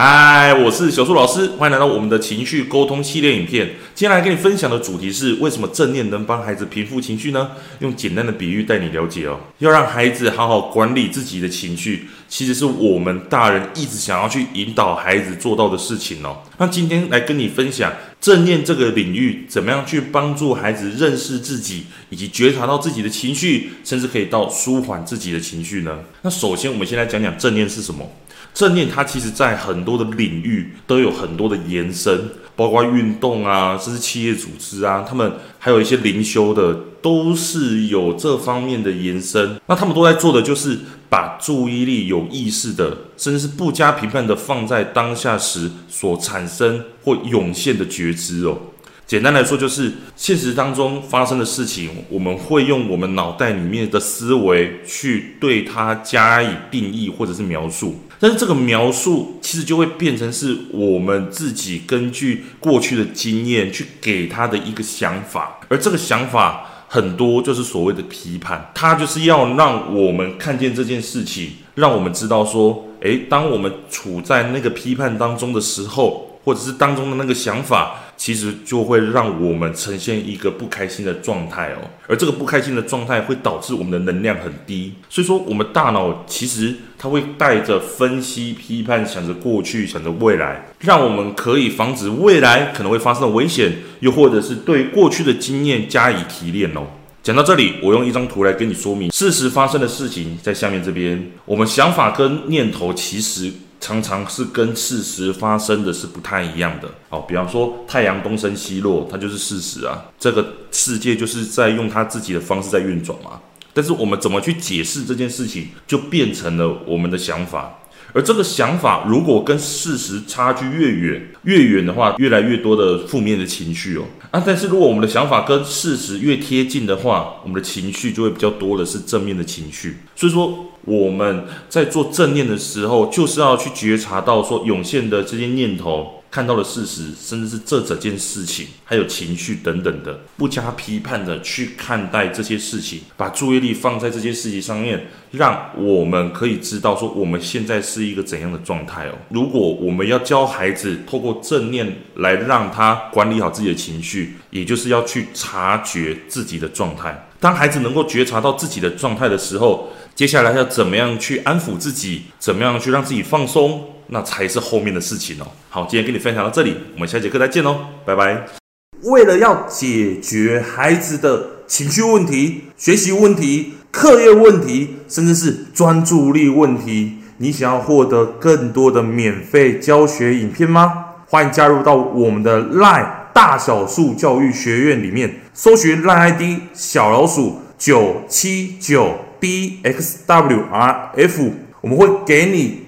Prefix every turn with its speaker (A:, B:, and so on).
A: 嗨，我是小树老师，欢迎来到我们的情绪沟通系列影片。接下来跟你分享的主题是：为什么正念能帮孩子平复情绪呢？用简单的比喻带你了解哦。要让孩子好好管理自己的情绪，其实是我们大人一直想要去引导孩子做到的事情哦。那今天来跟你分享正念这个领域，怎么样去帮助孩子认识自己，以及觉察到自己的情绪，甚至可以到舒缓自己的情绪呢？那首先，我们先来讲讲正念是什么。正念它其实在很多的领域都有很多的延伸，包括运动啊，甚至企业组织啊，他们还有一些灵修的，都是有这方面的延伸。那他们都在做的就是把注意力有意识的，甚至是不加评判的放在当下时所产生或涌现的觉知哦。简单来说，就是现实当中发生的事情，我们会用我们脑袋里面的思维去对它加以定义或者是描述，但是这个描述其实就会变成是我们自己根据过去的经验去给他的一个想法，而这个想法很多就是所谓的批判，它就是要让我们看见这件事情，让我们知道说，诶，当我们处在那个批判当中的时候。或者是当中的那个想法，其实就会让我们呈现一个不开心的状态哦，而这个不开心的状态会导致我们的能量很低。所以说，我们大脑其实它会带着分析、批判，想着过去，想着未来，让我们可以防止未来可能会发生的危险，又或者是对过去的经验加以提炼哦。讲到这里，我用一张图来跟你说明事实发生的事情，在下面这边，我们想法跟念头其实。常常是跟事实发生的是不太一样的。哦，比方说太阳东升西落，它就是事实啊。这个世界就是在用它自己的方式在运转嘛。但是我们怎么去解释这件事情，就变成了我们的想法。而这个想法如果跟事实差距越远，越远的话，越来越多的负面的情绪哦。啊，但是如果我们的想法跟事实越贴近的话，我们的情绪就会比较多的是正面的情绪。所以说。我们在做正念的时候，就是要去觉察到说涌现的这些念头、看到的事实，甚至是这整件事情，还有情绪等等的，不加批判的去看待这些事情，把注意力放在这些事情上面，让我们可以知道说我们现在是一个怎样的状态哦。如果我们要教孩子透过正念来让他管理好自己的情绪，也就是要去察觉自己的状态。当孩子能够觉察到自己的状态的时候，接下来要怎么样去安抚自己？怎么样去让自己放松？那才是后面的事情哦。好，今天跟你分享到这里，我们下节课再见哦，拜拜。为了要解决孩子的情绪问题、学习问题、课业问题，甚至是专注力问题，你想要获得更多的免费教学影片吗？欢迎加入到我们的 LINE 大小数教育学院里面，搜寻 LINE ID 小老鼠九七九。D X W R F，我们会给你